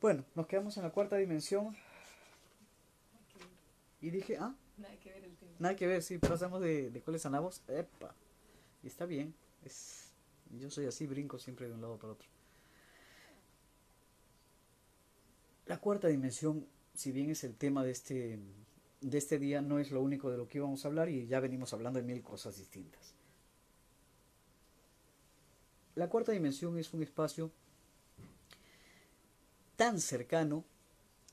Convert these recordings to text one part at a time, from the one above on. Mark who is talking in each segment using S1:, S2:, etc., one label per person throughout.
S1: Bueno, nos quedamos en la cuarta dimensión. Y dije, ah,
S2: Nada que ver el tema.
S1: nada que ver, sí, pasamos de, de cuáles sanamos. Epa, y está bien. Es, yo soy así, brinco siempre de un lado para otro. La cuarta dimensión, si bien es el tema de este, de este día, no es lo único de lo que íbamos a hablar y ya venimos hablando de mil cosas distintas. La cuarta dimensión es un espacio tan cercano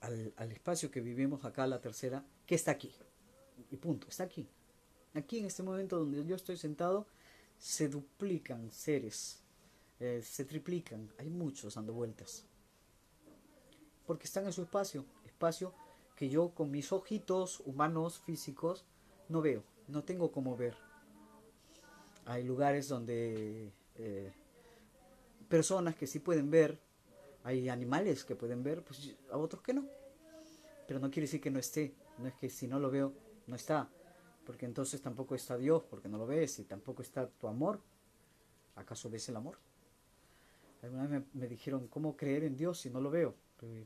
S1: al, al espacio que vivimos acá, la tercera, que está aquí. Y punto, está aquí. Aquí en este momento donde yo estoy sentado, se duplican seres, eh, se triplican, hay muchos dando vueltas. Porque están en su espacio, espacio que yo con mis ojitos humanos, físicos, no veo, no tengo cómo ver. Hay lugares donde eh, personas que sí pueden ver, hay animales que pueden ver, pues a otros que no. Pero no quiere decir que no esté, no es que si no lo veo, no está, porque entonces tampoco está Dios, porque no lo ves, y tampoco está tu amor. ¿Acaso ves el amor? Alguna vez me, me dijeron, ¿cómo creer en Dios si no lo veo?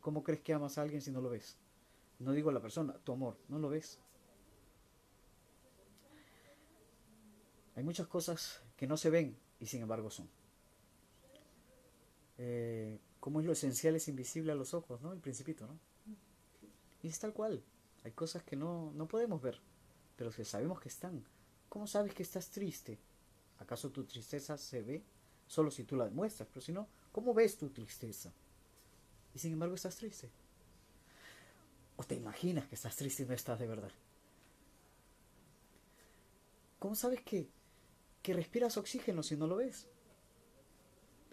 S1: ¿Cómo crees que amas a alguien si no lo ves? No digo la persona, tu amor, no lo ves. Hay muchas cosas que no se ven y sin embargo son. Eh, ¿Cómo es lo esencial es invisible a los ojos, ¿no? El principito, ¿no? Y es tal cual. Hay cosas que no, no podemos ver, pero que sabemos que están. ¿Cómo sabes que estás triste? ¿Acaso tu tristeza se ve? Solo si tú la demuestras, pero si no, ¿cómo ves tu tristeza? Y sin embargo estás triste. ¿O te imaginas que estás triste y no estás de verdad? ¿Cómo sabes que, que respiras oxígeno si no lo ves?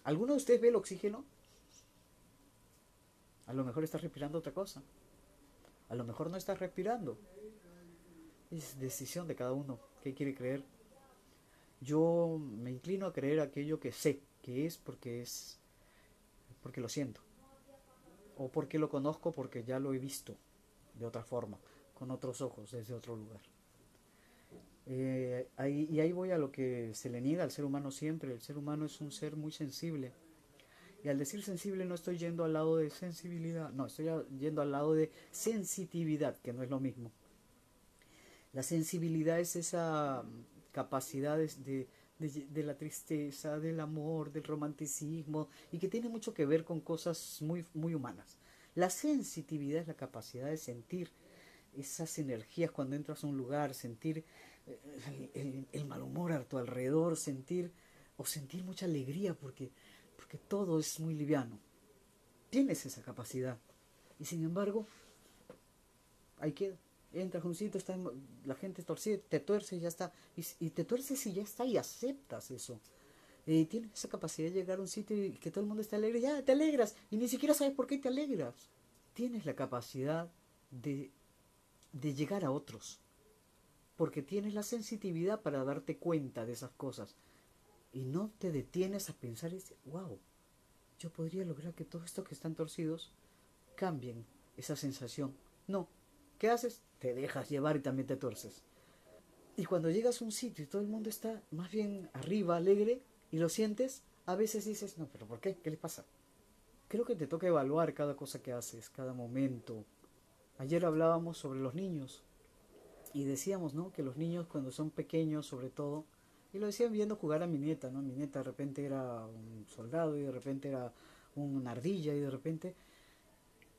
S1: ¿Alguno de ustedes ve el oxígeno? A lo mejor estás respirando otra cosa. A lo mejor no estás respirando. Es decisión de cada uno. ¿Qué quiere creer? Yo me inclino a creer aquello que sé que es porque es porque lo siento. O porque lo conozco porque ya lo he visto de otra forma, con otros ojos, desde otro lugar. Eh, ahí, y ahí voy a lo que se le niega al ser humano siempre. El ser humano es un ser muy sensible. Y al decir sensible no estoy yendo al lado de sensibilidad, no, estoy yendo al lado de sensitividad, que no es lo mismo. La sensibilidad es esa capacidad de, de, de, la tristeza, del amor, del romanticismo, y que tiene mucho que ver con cosas muy, muy humanas. La sensitividad es la capacidad de sentir esas energías cuando entras a un lugar, sentir el, el, mal humor a tu alrededor, sentir o sentir mucha alegría porque porque todo es muy liviano. Tienes esa capacidad. Y sin embargo, ahí queda. Entras a un sitio, está, la gente torcida, te tuerce y ya está. Y, y, te tuerces y ya está y aceptas eso. Y tienes esa capacidad de llegar a un sitio y que todo el mundo esté alegre, ya te alegras. Y ni siquiera sabes por qué te alegras. Tienes la capacidad de, de llegar a otros. Porque tienes la sensitividad para darte cuenta de esas cosas y no te detienes a pensar y dices, wow, yo podría lograr que todos estos que están torcidos cambien esa sensación. No, ¿qué haces? Te dejas llevar y también te torces. Y cuando llegas a un sitio y todo el mundo está más bien arriba, alegre, y lo sientes, a veces dices, no, pero ¿por qué? ¿Qué les pasa? Creo que te toca evaluar cada cosa que haces, cada momento. Ayer hablábamos sobre los niños y decíamos, ¿no? Que los niños cuando son pequeños, sobre todo, y lo decían viendo jugar a mi nieta, ¿no? Mi nieta de repente era un soldado y de repente era una ardilla y de repente...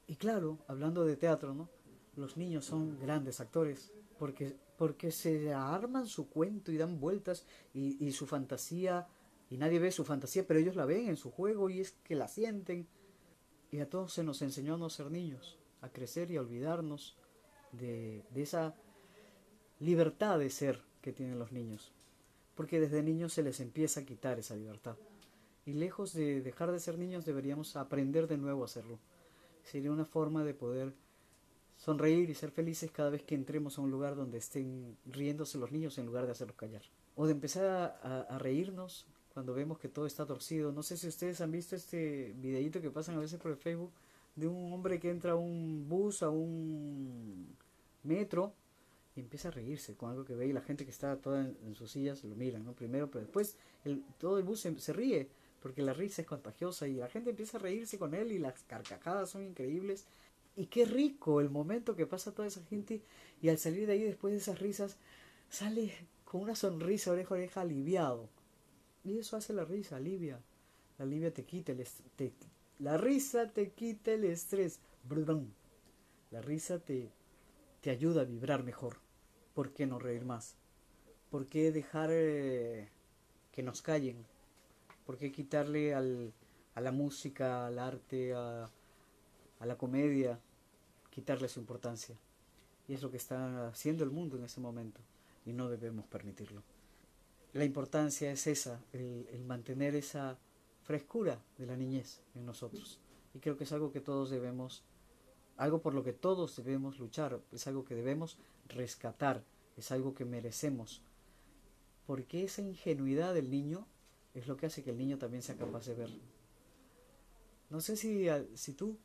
S1: Y claro, hablando de teatro, ¿no? Los niños son grandes actores porque, porque se arman su cuento y dan vueltas y, y su fantasía, y nadie ve su fantasía, pero ellos la ven en su juego y es que la sienten. Y a todos se nos enseñó a no ser niños, a crecer y a olvidarnos de, de esa libertad de ser que tienen los niños porque desde niños se les empieza a quitar esa libertad. Y lejos de dejar de ser niños deberíamos aprender de nuevo a hacerlo. Sería una forma de poder sonreír y ser felices cada vez que entremos a un lugar donde estén riéndose los niños en lugar de hacerlos callar. O de empezar a, reírnos cuando vemos que todo está torcido. No sé si ustedes han visto este videíto que pasan a veces por el Facebook de un hombre que entra a un bus, a un metro, y empieza a reírse con algo que ve y la gente que está toda en, sus sillas lo miran, ¿no? Primero, pero después el, todo el bus se, ríe porque la risa es contagiosa y la gente empieza a reírse con él y las carcajadas son increíbles. Y qué rico el momento que pasa toda esa gente y al salir de ahí después de esas risas sale con una sonrisa oreja oreja aliviado. Y eso hace la risa, alivia. La alivia te quita el te, la risa te quita el estrés. La risa te, te ayuda a vibrar mejor. ¿Por qué no reír más? ¿Por qué dejar eh, que nos callen? ¿Por qué quitarle al, a la música, al arte, a, a la comedia, quitarle su importancia? Y es lo que está haciendo el mundo en ese momento y no debemos permitirlo. La importancia es esa, el, mantener esa frescura de la niñez en nosotros. Y creo que es algo que todos debemos algo por lo que todos debemos luchar, es algo que debemos rescatar, es algo que merecemos. Porque esa ingenuidad del niño es lo que hace que el niño también sea capaz de ver. No sé si, si tú,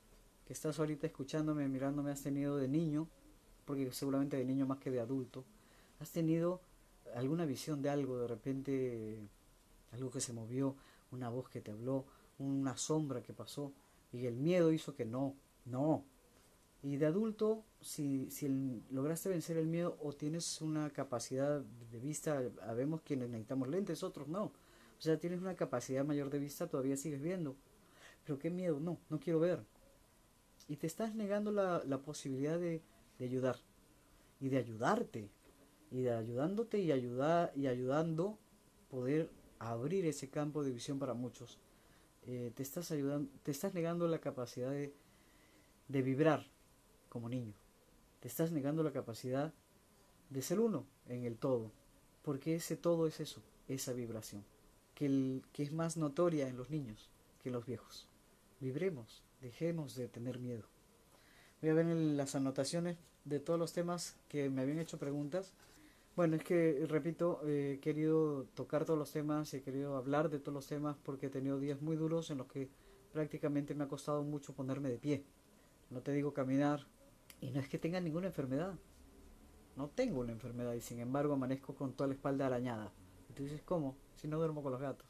S1: que estás ahorita escuchándome, mirándome, has tenido de niño, porque seguramente de niño más que de adulto, has tenido alguna visión de algo, de repente algo que se movió, una voz que te habló, una sombra que pasó, y el miedo hizo que no, no, y de adulto, si, si lograste vencer el miedo o tienes una capacidad de vista, sabemos quienes necesitamos lentes, otros no. O sea, tienes una capacidad mayor de vista, todavía sigues viendo. Pero qué miedo, no, no quiero ver. Y te estás negando la, la posibilidad de, de, ayudar. Y de ayudarte. Y de ayudándote y, ayudar, y ayudando poder abrir ese campo de visión para muchos. Eh, te, estás ayudando, te estás negando la capacidad de, de vibrar como niño. Te estás negando la capacidad de ser uno en el todo, porque ese todo es eso, esa vibración, que, el, que es más notoria en los niños que en los viejos. Vibremos, dejemos de tener miedo. Voy a ver las anotaciones de todos los temas que me habían hecho preguntas. Bueno, es que, repito, he querido tocar todos los temas, he querido hablar de todos los temas porque he tenido días muy duros en los que prácticamente me ha costado mucho ponerme de pie. No te digo caminar, y no es que tenga ninguna enfermedad. No tengo una enfermedad y sin embargo amanezco con toda la espalda arañada. Entonces, ¿cómo? Si no duermo con los gatos.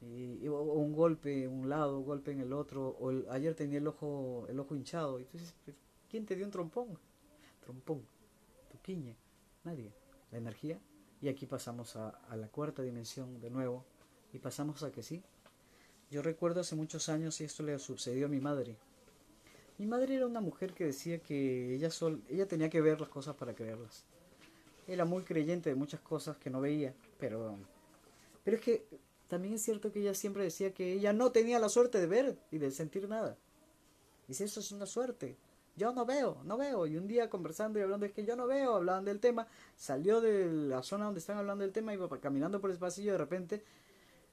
S1: Y, o, un golpe en un lado, un golpe en el otro. O ayer tenía el ojo, el ojo hinchado. Entonces, ¿quién te dio un trompón? Trompón. Tuquiñe. Nadie. La energía. Y aquí pasamos a, a la cuarta dimensión de nuevo. Y pasamos a que sí. Yo recuerdo hace muchos años y esto le sucedió a mi madre. Mi madre era una mujer que decía que ella, sol, ella tenía que ver las cosas para creerlas. Era muy creyente de muchas cosas que no veía, pero, pero es que también es cierto que ella siempre decía que ella no tenía la suerte de ver y de sentir nada. Dice, eso es una suerte. Yo no veo, no veo. Y un día conversando y hablando, es que yo no veo, hablaban del tema, salió de la zona donde están hablando del tema, iba caminando por el pasillo, de repente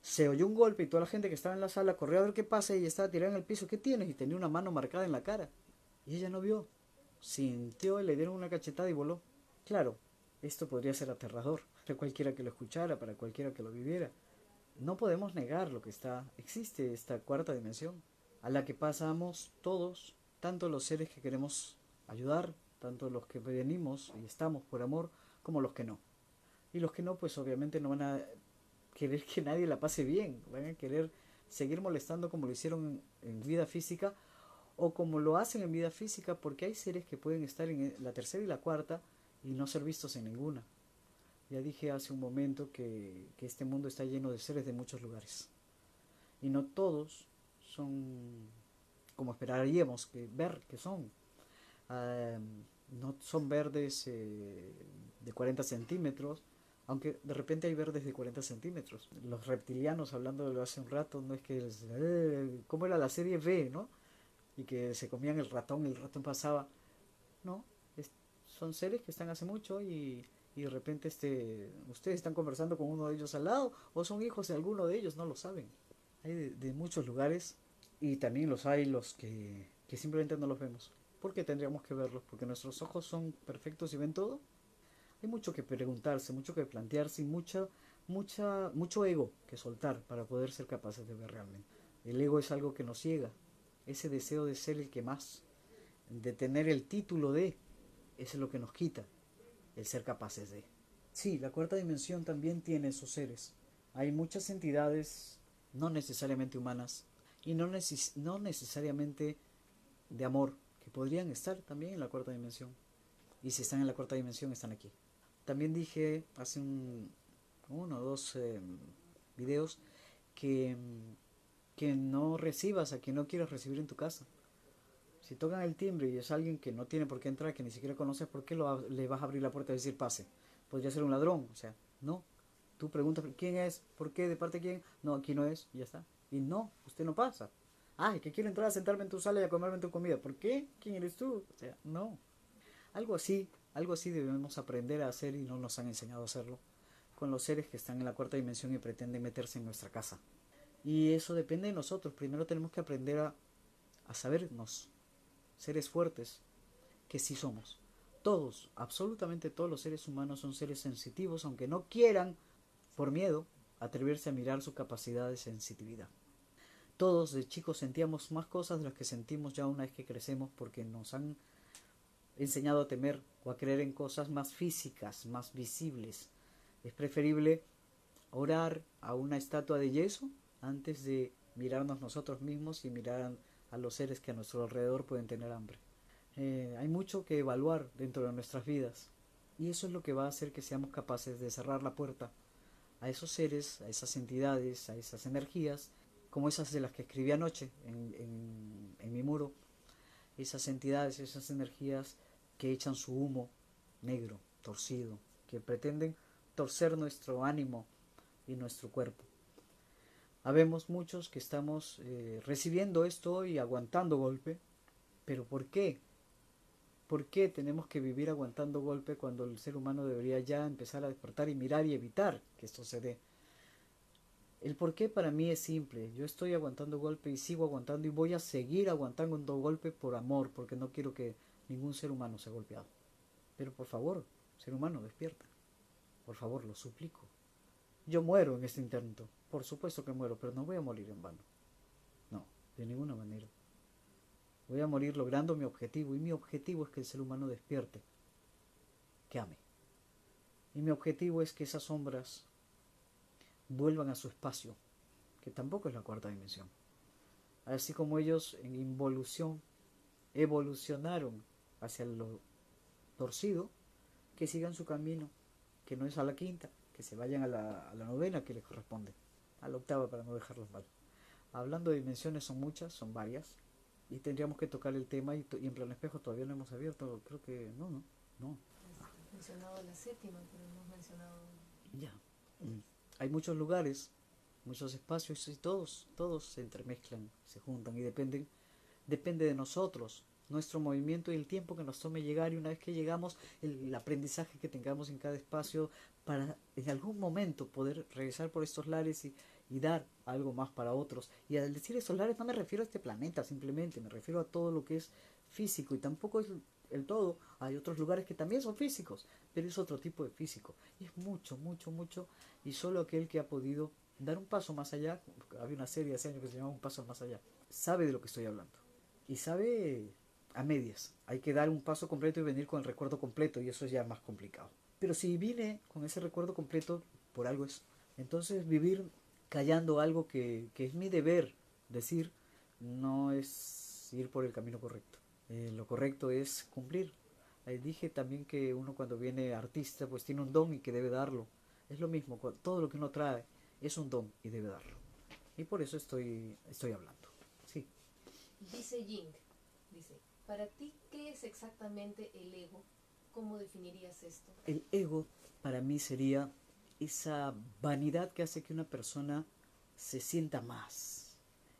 S1: se oyó un golpe y toda la gente que estaba en la sala corrió a ver qué pasa y estaba tirada en el piso. ¿Qué tienes? Y tenía una mano marcada en la cara. Y ella no vio. Sintió y le dieron una cachetada y voló. Claro, esto podría ser aterrador para cualquiera que lo escuchara, para cualquiera que lo viviera. No podemos negar lo que está. Existe esta cuarta dimensión a la que pasamos todos, tanto los seres que queremos ayudar, tanto los que venimos y estamos por amor, como los que no. Y los que no, pues obviamente no van a querer que nadie la pase bien, van a querer seguir molestando como lo hicieron en, vida física o como lo hacen en vida física porque hay seres que pueden estar en la tercera y la cuarta y no ser vistos en ninguna. Ya dije hace un momento que, este mundo está lleno de seres de muchos lugares y no todos son como esperaríamos que ver que son. Ah, no son verdes eh, de 40 centímetros, aunque de repente hay verdes de 40 centímetros. Los reptilianos, hablando de lo hace un rato, no es que... Eh, ¿Cómo era la serie B, no? Y que se comían el ratón, el ratón pasaba. No, son seres que están hace mucho y, y de repente este, ustedes están conversando con uno de ellos al lado o son hijos de alguno de ellos, no lo saben. Hay de muchos lugares y también los hay los que, que simplemente no los vemos. ¿Por qué tendríamos que verlos? Porque nuestros ojos son perfectos y ven todo hay mucho que preguntarse, mucho que plantearse y mucha, mucho ego que soltar para poder ser capaces de ver realmente. El ego es algo que nos ciega, ese deseo de ser el que más, de tener el título de, ese es lo que nos quita. el ser capaces de. Sí, la cuarta dimensión también tiene esos seres. Hay muchas entidades, no necesariamente humanas, y no, no necesariamente de amor, que podrían estar también en la cuarta dimensión. Y si están en la cuarta dimensión, están aquí. También dije hace un, uno o dos em, videos que, que no recibas a quien no quieres recibir en tu casa. Si tocan el timbre y es alguien que no tiene por qué entrar, que ni siquiera conoces, ¿por qué lo, le vas a abrir la puerta y decir pase? Podría ser un ladrón, o sea, no. Tú preguntas quién es, por qué, de parte de quién. No, aquí no es, ya está. Y no, usted no pasa. Ay, que quiero entrar a sentarme en tu sala y a comerme tu comida. ¿Por qué? ¿Quién eres tú? O sea, no. Algo así, algo así debemos aprender a hacer y no nos han enseñado a hacerlo con los seres que están en la cuarta dimensión y pretenden meterse en nuestra casa. Y eso depende de nosotros. Primero tenemos que aprender a, a sabernos seres fuertes, que sí somos. Todos, absolutamente todos los seres humanos son seres sensitivos, aunque no quieran, por miedo, atreverse a mirar su capacidad de sensitividad. Todos de chicos sentíamos más cosas de las que sentimos ya una vez que crecemos porque nos han enseñado a temer o a creer en cosas más físicas, más visibles, es preferible orar a una estatua de yeso antes de mirarnos nosotros mismos y mirar a los seres que a nuestro alrededor pueden tener hambre. Eh, hay mucho que evaluar dentro de nuestras vidas y eso es lo que va a hacer que seamos capaces de cerrar la puerta a esos seres, a esas entidades, a esas energías, como esas de las que escribí anoche en, mi muro, esas entidades, esas energías que echan su humo negro, torcido, que pretenden torcer nuestro ánimo y nuestro cuerpo. Habemos muchos que estamos eh, recibiendo esto y aguantando golpe, pero ¿por qué? ¿Por qué tenemos que vivir aguantando golpe cuando el ser humano debería ya empezar a despertar y mirar y evitar que esto se dé? El por qué para mí es simple. Yo estoy aguantando golpe y sigo aguantando y voy a seguir aguantando golpe por amor, porque no quiero que ningún ser humano sea golpeado. Pero por favor, ser humano, despierta. Por favor, lo suplico. Yo muero en este intento. Por supuesto que muero, pero no voy a morir en vano. No, de ninguna manera. Voy a morir logrando mi objetivo y mi objetivo es que el ser humano despierte, que ame. Y mi objetivo es que esas sombras vuelvan a su espacio, que tampoco es la cuarta dimensión. Así como ellos en involución evolucionaron hacia lo torcido, que sigan su camino que no es a la quinta, que se vayan a la, a la novena que les corresponde, a la octava para no dejarlos mal. Hablando de dimensiones son muchas, son varias, y tendríamos que tocar el tema y, y en plan espejo todavía no hemos abierto, creo que no, no, no.
S2: Has mencionado la séptima, pero no hemos mencionado...
S1: Ya, mm. Hay muchos lugares, muchos espacios y todos, todos se entremezclan, se juntan y dependen, depende de nosotros nuestro movimiento y el tiempo que nos tome llegar y una vez que llegamos el, aprendizaje que tengamos en cada espacio para en algún momento poder regresar por estos lares y, y dar algo más para otros. Y al decir estos lares no me refiero a este planeta simplemente, me refiero a todo lo que es físico y tampoco es el todo. Hay otros lugares que también son físicos, pero es otro tipo de físico. Es mucho, mucho, mucho. Y solo aquel que ha podido dar un paso más allá, había una serie hace años que se llamaba Un Paso Más Allá, sabe de lo que estoy hablando. Y sabe a medias. Hay que dar un paso completo y venir con el recuerdo completo y eso es ya más complicado. Pero si vine con ese recuerdo completo, por algo es. Entonces vivir callando algo que es mi deber decir no es ir por el camino correcto. Eh, lo correcto es cumplir. Eh, dije también que uno cuando viene artista pues tiene un don y que debe darlo. Es lo mismo, todo lo que uno trae es un don y debe darlo. Y por eso estoy, estoy hablando. Sí.
S2: Dice Ying, dice, para ti, ¿qué es exactamente el ego? ¿Cómo definirías esto?
S1: El ego para mí sería esa vanidad que hace que una persona se sienta más,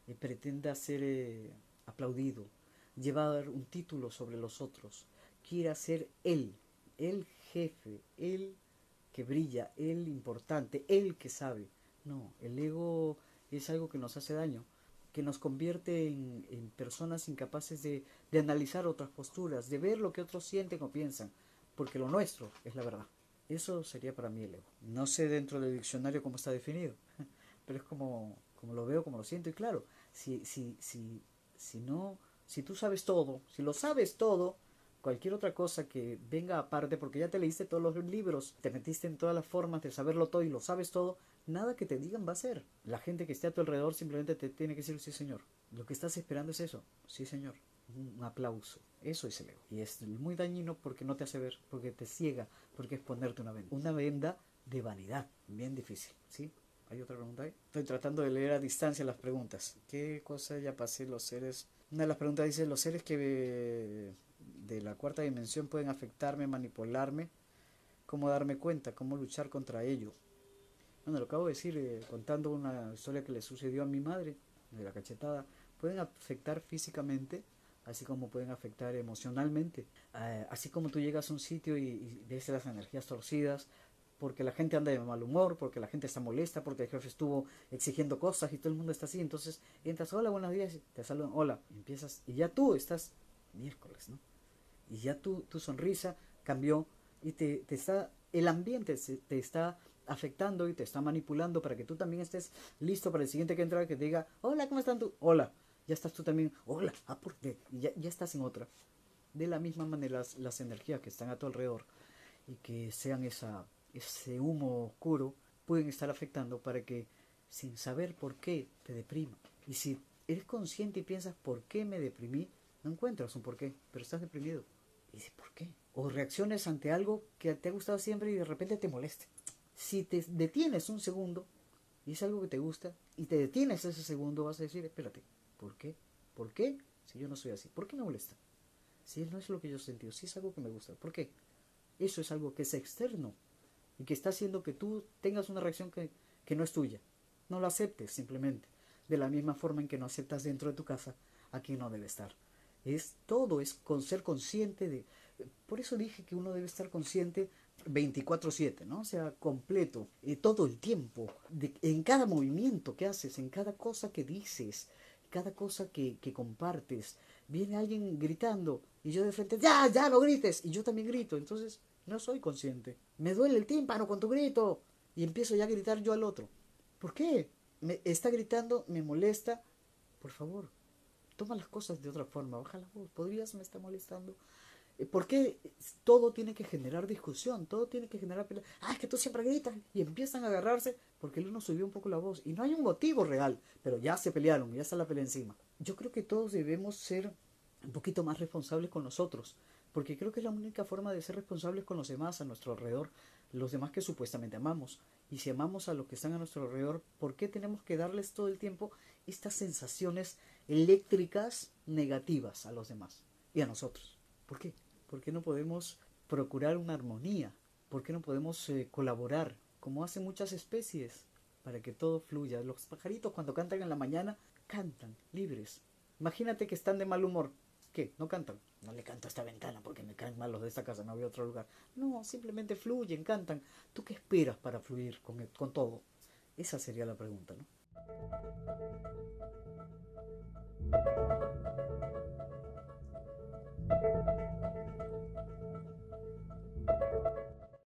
S1: y pretenda ser eh, aplaudido, llevar un título sobre los otros, quiera ser él, el jefe, él que brilla, el importante, el que sabe. No, el ego es algo que nos hace daño que nos convierte en, personas incapaces de, analizar otras posturas, de ver lo que otros sienten o piensan, porque lo nuestro es la verdad. Eso sería para mí el ego. No sé dentro del diccionario cómo está definido, pero es como, como lo veo, como lo siento. Y claro, si, si, si, si no, si tú sabes todo, si lo sabes todo, cualquier otra cosa que venga aparte, porque ya te leíste todos los libros, te metiste en todas las formas de saberlo todo y lo sabes todo, nada que te digan va a ser. La gente que esté a tu alrededor simplemente te tiene que decir sí, señor. Lo que estás esperando es eso, sí, señor. Un aplauso. Eso es el ego. Y es muy dañino porque no te hace ver, porque te ciega, porque es ponerte una venda. Una venda de vanidad. Bien difícil, ¿sí? ¿Hay otra pregunta ahí? Estoy tratando de leer a distancia las preguntas. ¿Qué cosa ya pasé los seres? Una de las preguntas dice, los seres que de la cuarta dimensión pueden afectarme, manipularme. ¿Cómo darme cuenta? ¿Cómo luchar contra ello? Bueno, lo acabo de decir eh, contando una historia que le sucedió a mi madre, de la cachetada. Pueden afectar físicamente, así como pueden afectar emocionalmente. Eh, así como tú llegas a un sitio y, y ves las energías torcidas, porque la gente anda de mal humor, porque la gente está molesta, porque el jefe estuvo exigiendo cosas y todo el mundo está así. Entonces entras, hola, buenos días, te saludan, hola, empiezas, y ya tú estás miércoles, ¿no? Y ya tu, tu sonrisa cambió y te, te está, el ambiente te está afectando y te está manipulando para que tú también estés listo para el siguiente que entra, que te diga, hola, ¿cómo están tú? Hola, ya estás tú también, hola, ah, ¿por qué? Y ya, ya estás en otra. De la misma manera las, las energías que están a tu alrededor y que sean esa ese humo oscuro pueden estar afectando para que sin saber por qué te deprima. Y si eres consciente y piensas por qué me deprimí, no encuentras un por qué, pero estás deprimido. Y dices, ¿por qué? O reacciones ante algo que te ha gustado siempre y de repente te moleste. Si te detienes un segundo y es algo que te gusta y te detienes ese segundo, vas a decir, espérate, ¿por qué? ¿Por qué? Si yo no soy así, ¿por qué me molesta? Si no es lo que yo he sentido, si es algo que me gusta, ¿por qué? Eso es algo que es externo y que está haciendo que tú tengas una reacción que, que no es tuya. No lo aceptes simplemente, de la misma forma en que no aceptas dentro de tu casa a quien no debe estar. Es todo, es con ser consciente de... Por eso dije que uno debe estar consciente 24/7, ¿no? O sea, completo, y todo el tiempo, de, en cada movimiento que haces, en cada cosa que dices, cada cosa que, que compartes. Viene alguien gritando y yo de frente, ya, ya, no grites, y yo también grito. Entonces, no soy consciente. Me duele el tímpano con tu grito. Y empiezo ya a gritar yo al otro. ¿Por qué? Me está gritando, me molesta. Por favor, toma las cosas de otra forma. Baja la voz. ¿Podrías? Me está molestando. Eh, ¿Por qué todo tiene que generar discusión? Todo tiene que generar pelea. Ah, es que tú siempre gritas. Y empiezan a agarrarse porque el uno subió un poco la voz. Y no hay un motivo real. Pero ya se pelearon, ya está la pelea encima. Yo creo que todos debemos ser un poquito más responsables con nosotros porque creo que es la única forma de ser responsables con los demás a nuestro alrededor, los demás que supuestamente amamos. Y si amamos a los que están a nuestro alrededor, ¿por qué tenemos que darles todo el tiempo estas sensaciones eléctricas negativas a los demás y a nosotros? ¿Por qué? ¿Por qué no podemos procurar una armonía? ¿Por qué no podemos eh, colaborar como hacen muchas especies para que todo fluya? Los pajaritos cuando cantan en la mañana cantan libres. Imagínate que están de mal humor. ¿Qué? ¿No cantan? No le canto a esta ventana porque me caen mal los de esta casa, no había otro lugar. No, simplemente fluyen, cantan. ¿Tú qué esperas para fluir con, con todo? Esa sería la pregunta, ¿no?